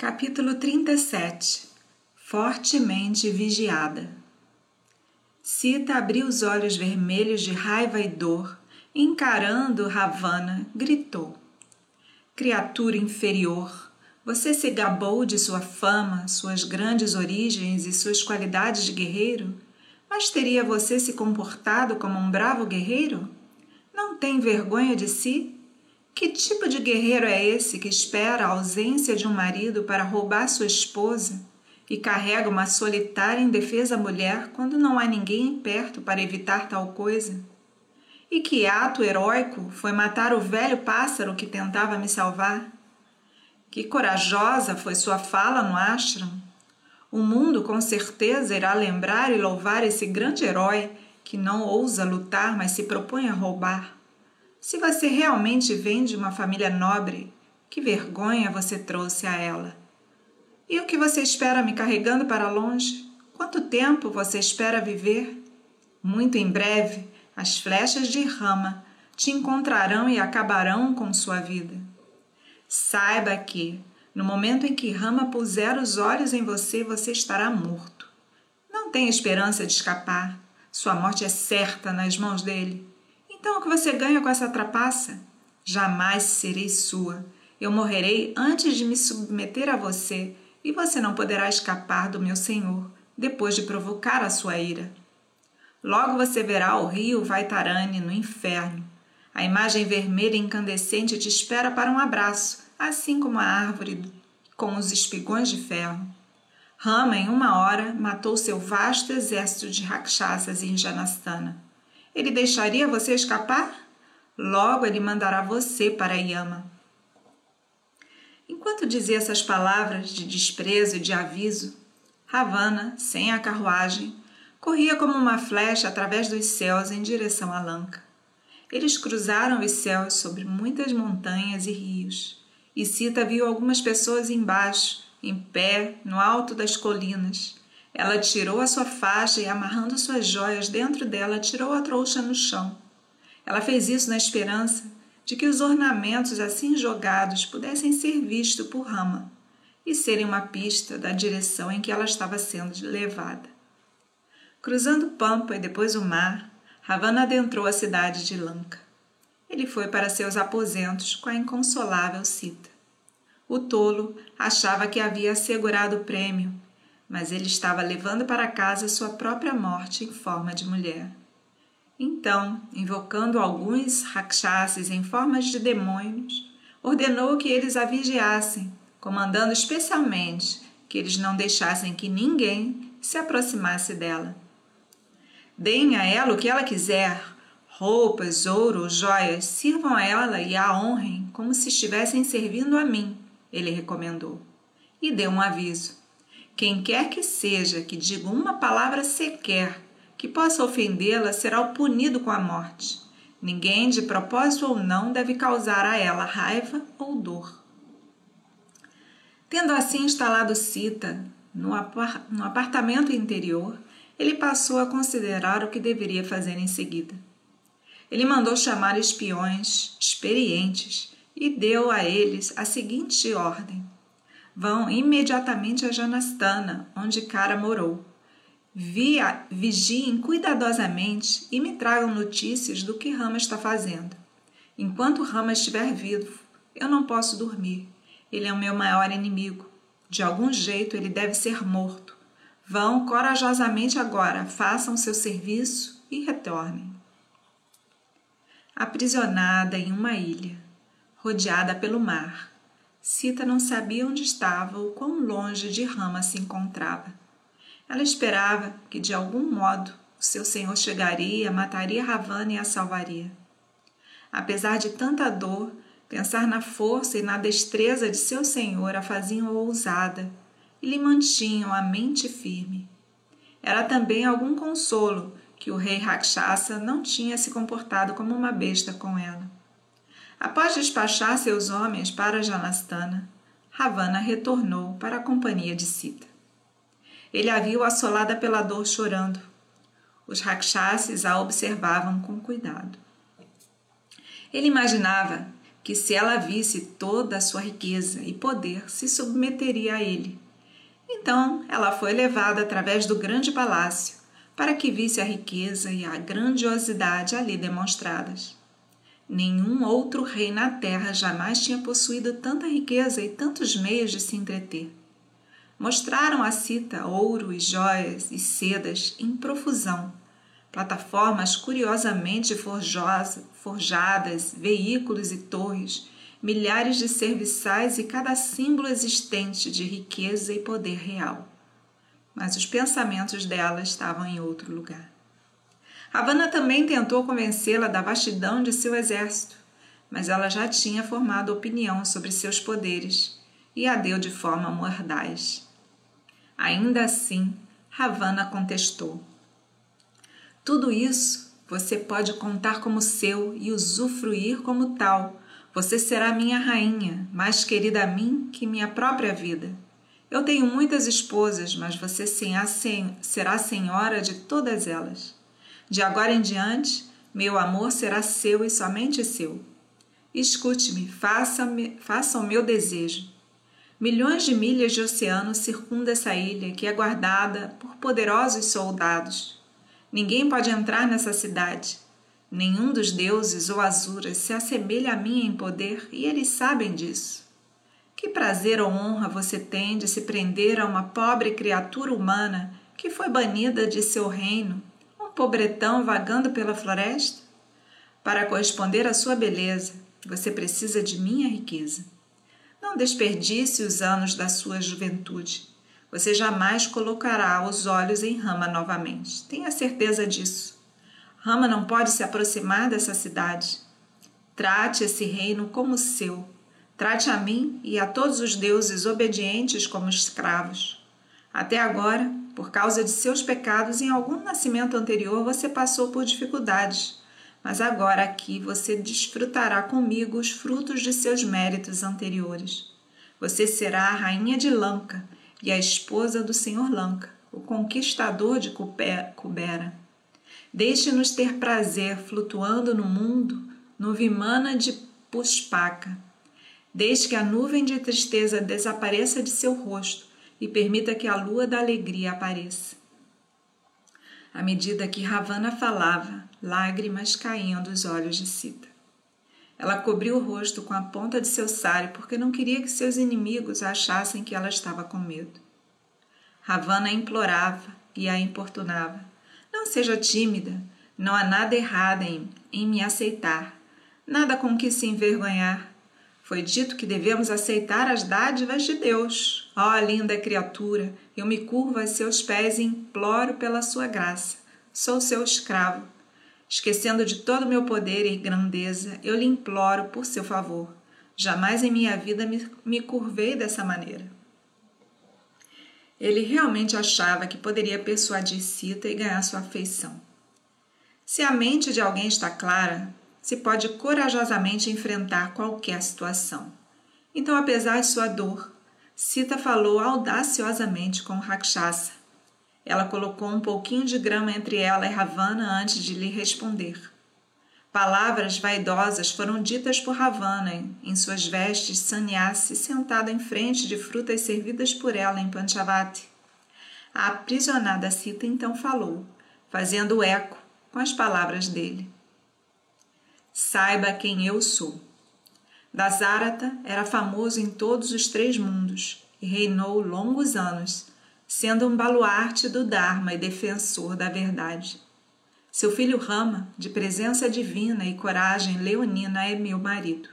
Capítulo 37 Fortemente vigiada Sita abriu os olhos vermelhos de raiva e dor, encarando Ravana, gritou: Criatura inferior, você se gabou de sua fama, suas grandes origens e suas qualidades de guerreiro, mas teria você se comportado como um bravo guerreiro? Não tem vergonha de si? Que tipo de guerreiro é esse que espera a ausência de um marido para roubar sua esposa e carrega uma solitária indefesa mulher quando não há ninguém perto para evitar tal coisa? E que ato heróico foi matar o velho pássaro que tentava me salvar? Que corajosa foi sua fala no ashram! O mundo com certeza irá lembrar e louvar esse grande herói que não ousa lutar, mas se propõe a roubar. Se você realmente vem de uma família nobre, que vergonha você trouxe a ela. E o que você espera me carregando para longe? Quanto tempo você espera viver? Muito em breve, as flechas de Rama te encontrarão e acabarão com sua vida. Saiba que, no momento em que Rama puser os olhos em você, você estará morto. Não tem esperança de escapar. Sua morte é certa nas mãos dele. Então o que você ganha com essa trapaça? Jamais serei sua. Eu morrerei antes de me submeter a você, e você não poderá escapar do meu senhor, depois de provocar a sua ira. Logo você verá o rio Vaitarani no inferno. A imagem vermelha incandescente te espera para um abraço, assim como a árvore com os espigões de ferro. Rama, em uma hora, matou seu vasto exército de rakshasas em Janastana. Ele deixaria você escapar? Logo ele mandará você para Yama. Enquanto dizia essas palavras de desprezo e de aviso, Ravana, sem a carruagem, corria como uma flecha através dos céus em direção a Lanka. Eles cruzaram os céus sobre muitas montanhas e rios, e Sita viu algumas pessoas embaixo, em pé, no alto das colinas, ela tirou a sua faixa e, amarrando suas joias dentro dela, tirou a trouxa no chão. Ela fez isso na esperança de que os ornamentos assim jogados pudessem ser vistos por Rama e serem uma pista da direção em que ela estava sendo levada. Cruzando pampa e depois o mar, Ravana adentrou a cidade de Lanka. Ele foi para seus aposentos com a inconsolável Sita. O tolo achava que havia assegurado o prêmio mas ele estava levando para casa sua própria morte em forma de mulher. Então, invocando alguns rakshasas em formas de demônios, ordenou que eles a vigiassem, comandando especialmente que eles não deixassem que ninguém se aproximasse dela. Deem a ela o que ela quiser, roupas, ouro, joias, sirvam a ela e a honrem como se estivessem servindo a mim, ele recomendou. E deu um aviso. Quem quer que seja que diga uma palavra sequer que possa ofendê-la será punido com a morte. Ninguém, de propósito ou não, deve causar a ela raiva ou dor. Tendo assim instalado Sita no apartamento interior, ele passou a considerar o que deveria fazer em seguida. Ele mandou chamar espiões experientes e deu a eles a seguinte ordem: Vão imediatamente a Janastana, onde Cara morou. Via, vigiem cuidadosamente e me tragam notícias do que Rama está fazendo. Enquanto Rama estiver vivo, eu não posso dormir. Ele é o meu maior inimigo. De algum jeito ele deve ser morto. Vão corajosamente agora, façam seu serviço e retornem. Aprisionada em uma ilha, rodeada pelo mar, Sita não sabia onde estava ou quão longe de Rama se encontrava. Ela esperava que, de algum modo, o seu senhor chegaria, mataria Ravana e a salvaria. Apesar de tanta dor, pensar na força e na destreza de seu senhor a faziam ousada e lhe mantinham a mente firme. Era também algum consolo que o rei Rakshasa não tinha se comportado como uma besta com ela. Após despachar seus homens para Janastana, Ravana retornou para a companhia de Sita. Ele a viu assolada pela dor chorando. Os rakshasas a observavam com cuidado. Ele imaginava que se ela visse toda a sua riqueza e poder, se submeteria a ele. Então ela foi levada através do grande palácio, para que visse a riqueza e a grandiosidade ali demonstradas. Nenhum outro rei na terra jamais tinha possuído tanta riqueza e tantos meios de se entreter. Mostraram a Cita ouro e joias e sedas em profusão, plataformas curiosamente forjadas, veículos e torres, milhares de serviçais e cada símbolo existente de riqueza e poder real. Mas os pensamentos dela estavam em outro lugar. Havana também tentou convencê-la da vastidão de seu exército, mas ela já tinha formado opinião sobre seus poderes e a deu de forma mordaz. Ainda assim, Havana contestou. Tudo isso você pode contar como seu e usufruir como tal. Você será minha rainha, mais querida a mim que minha própria vida. Eu tenho muitas esposas, mas você será senhora de todas elas. De agora em diante, meu amor será seu e somente seu. Escute-me, faça, faça o meu desejo. Milhões de milhas de oceano circundam essa ilha que é guardada por poderosos soldados. Ninguém pode entrar nessa cidade. Nenhum dos deuses ou azuras se assemelha a mim em poder e eles sabem disso. Que prazer ou honra você tem de se prender a uma pobre criatura humana que foi banida de seu reino pobretão vagando pela floresta? Para corresponder à sua beleza, você precisa de minha riqueza. Não desperdice os anos da sua juventude. Você jamais colocará os olhos em Rama novamente. Tenha certeza disso. Rama não pode se aproximar dessa cidade. Trate esse reino como seu. Trate a mim e a todos os deuses obedientes como escravos. Até agora, por causa de seus pecados, em algum nascimento anterior você passou por dificuldades, mas agora aqui você desfrutará comigo os frutos de seus méritos anteriores. Você será a rainha de Lanka e a esposa do senhor Lanka, o conquistador de Kubera. Deixe-nos ter prazer flutuando no mundo no Vimana de Puspaka. Desde que a nuvem de tristeza desapareça de seu rosto e permita que a lua da alegria apareça. À medida que Ravana falava, lágrimas caíam dos olhos de Sita. Ela cobriu o rosto com a ponta de seu sário porque não queria que seus inimigos achassem que ela estava com medo. Ravana implorava e a importunava: Não seja tímida, não há nada errado em, em me aceitar, nada com que se envergonhar. Foi dito que devemos aceitar as dádivas de Deus. Ó oh, linda criatura, eu me curvo a seus pés e imploro pela sua graça. Sou seu escravo. Esquecendo de todo o meu poder e grandeza, eu lhe imploro por seu favor. Jamais em minha vida me, me curvei dessa maneira. Ele realmente achava que poderia persuadir Cita e ganhar sua afeição. Se a mente de alguém está clara, se pode corajosamente enfrentar qualquer situação. Então, apesar de sua dor, Sita falou audaciosamente com Rakshasa. Ela colocou um pouquinho de grama entre ela e Ravana antes de lhe responder. Palavras vaidosas foram ditas por Ravana em suas vestes sannyasi sentada em frente de frutas servidas por ela em Panchavati. A aprisionada Sita então falou, fazendo eco com as palavras dele. Saiba quem eu sou. Dasarata era famoso em todos os três mundos e reinou longos anos, sendo um baluarte do Dharma e defensor da verdade. Seu filho Rama, de presença divina e coragem leonina, é meu marido.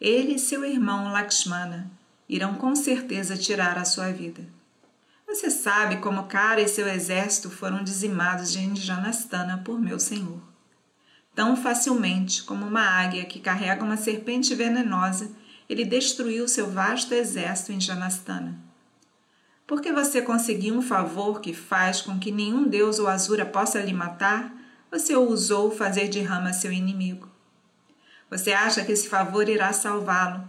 Ele e seu irmão Lakshmana irão com certeza tirar a sua vida. Você sabe como Kara e seu exército foram dizimados de Indijanastana por meu senhor tão facilmente como uma águia que carrega uma serpente venenosa, ele destruiu seu vasto exército em Janastana. Porque você conseguiu um favor que faz com que nenhum deus ou azura possa lhe matar, você ousou fazer de Rama seu inimigo. Você acha que esse favor irá salvá-lo.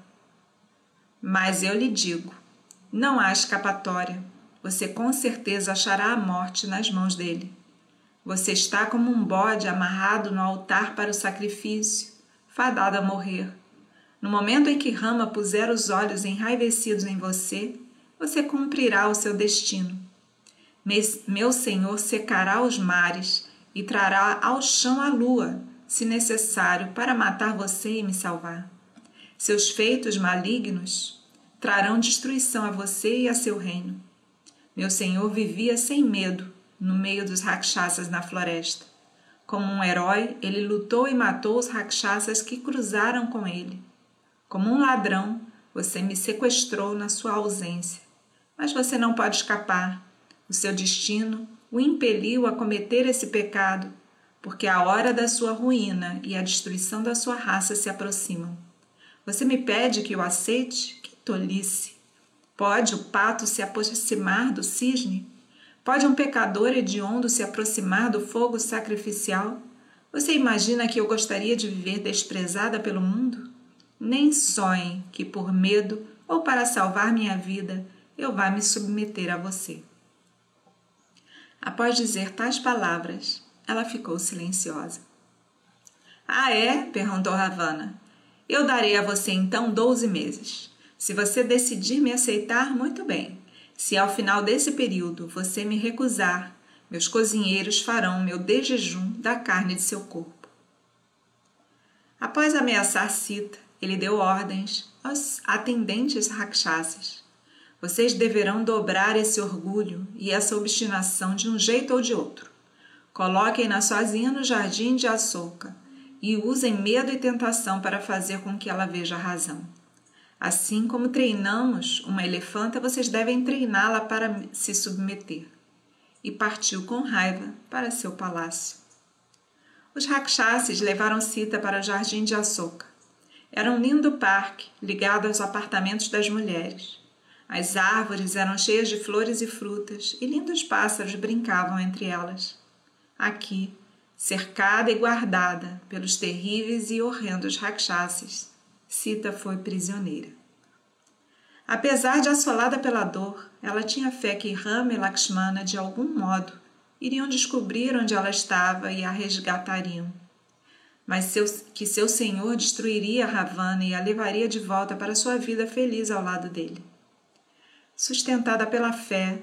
Mas eu lhe digo: não há escapatória. Você com certeza achará a morte nas mãos dele. Você está como um bode amarrado no altar para o sacrifício, fadado a morrer. No momento em que Rama puser os olhos enraivecidos em você, você cumprirá o seu destino. Meu Senhor secará os mares e trará ao chão a lua, se necessário, para matar você e me salvar. Seus feitos malignos trarão destruição a você e a seu reino. Meu Senhor vivia sem medo no meio dos rakshasas na floresta. Como um herói, ele lutou e matou os rakshasas que cruzaram com ele. Como um ladrão, você me sequestrou na sua ausência. Mas você não pode escapar. O seu destino o impeliu a cometer esse pecado, porque a hora da sua ruína e a destruição da sua raça se aproximam. Você me pede que o aceite? Que tolice! Pode o pato se aproximar do cisne? Pode um pecador hediondo se aproximar do fogo sacrificial? Você imagina que eu gostaria de viver desprezada pelo mundo? Nem sonhe que por medo ou para salvar minha vida eu vá me submeter a você. Após dizer tais palavras, ela ficou silenciosa. Ah, é? perguntou Ravana. Eu darei a você então doze meses. Se você decidir me aceitar, muito bem. Se ao final desse período você me recusar, meus cozinheiros farão meu desjejum da carne de seu corpo. Após ameaçar Sita, ele deu ordens aos atendentes rakshasas. Vocês deverão dobrar esse orgulho e essa obstinação de um jeito ou de outro. Coloquem-na sozinha no jardim de açúcar e usem medo e tentação para fazer com que ela veja a razão. Assim como treinamos uma elefanta, vocês devem treiná-la para se submeter. E partiu com raiva para seu palácio. Os rakshasas levaram Sita para o jardim de açúcar. Era um lindo parque ligado aos apartamentos das mulheres. As árvores eram cheias de flores e frutas e lindos pássaros brincavam entre elas. Aqui, cercada e guardada pelos terríveis e horrendos rakshasas, Sita foi prisioneira. Apesar de assolada pela dor, ela tinha fé que Rama e Lakshmana, de algum modo, iriam descobrir onde ela estava e a resgatariam. Mas seu, que seu senhor destruiria Ravana e a levaria de volta para sua vida feliz ao lado dele. Sustentada pela fé,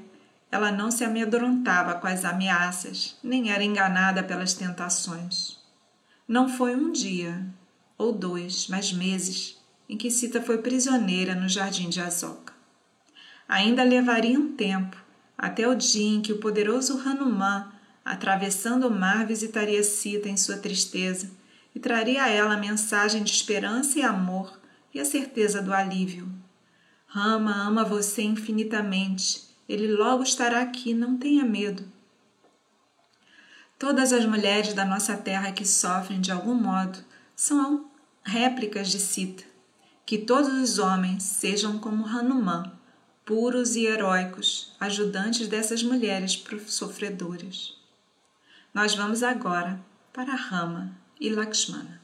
ela não se amedrontava com as ameaças, nem era enganada pelas tentações. Não foi um dia, ou dois, mas meses, em que Sita foi prisioneira no jardim de Azoka. Ainda levaria um tempo, até o dia em que o poderoso Hanuman, atravessando o mar, visitaria Sita em sua tristeza e traria a ela a mensagem de esperança e amor e a certeza do alívio. Rama ama você infinitamente. Ele logo estará aqui, não tenha medo. Todas as mulheres da nossa terra que sofrem de algum modo são réplicas de Sita. Que todos os homens sejam como Hanuman, puros e heróicos, ajudantes dessas mulheres sofredoras. Nós vamos agora para Rama e Lakshmana.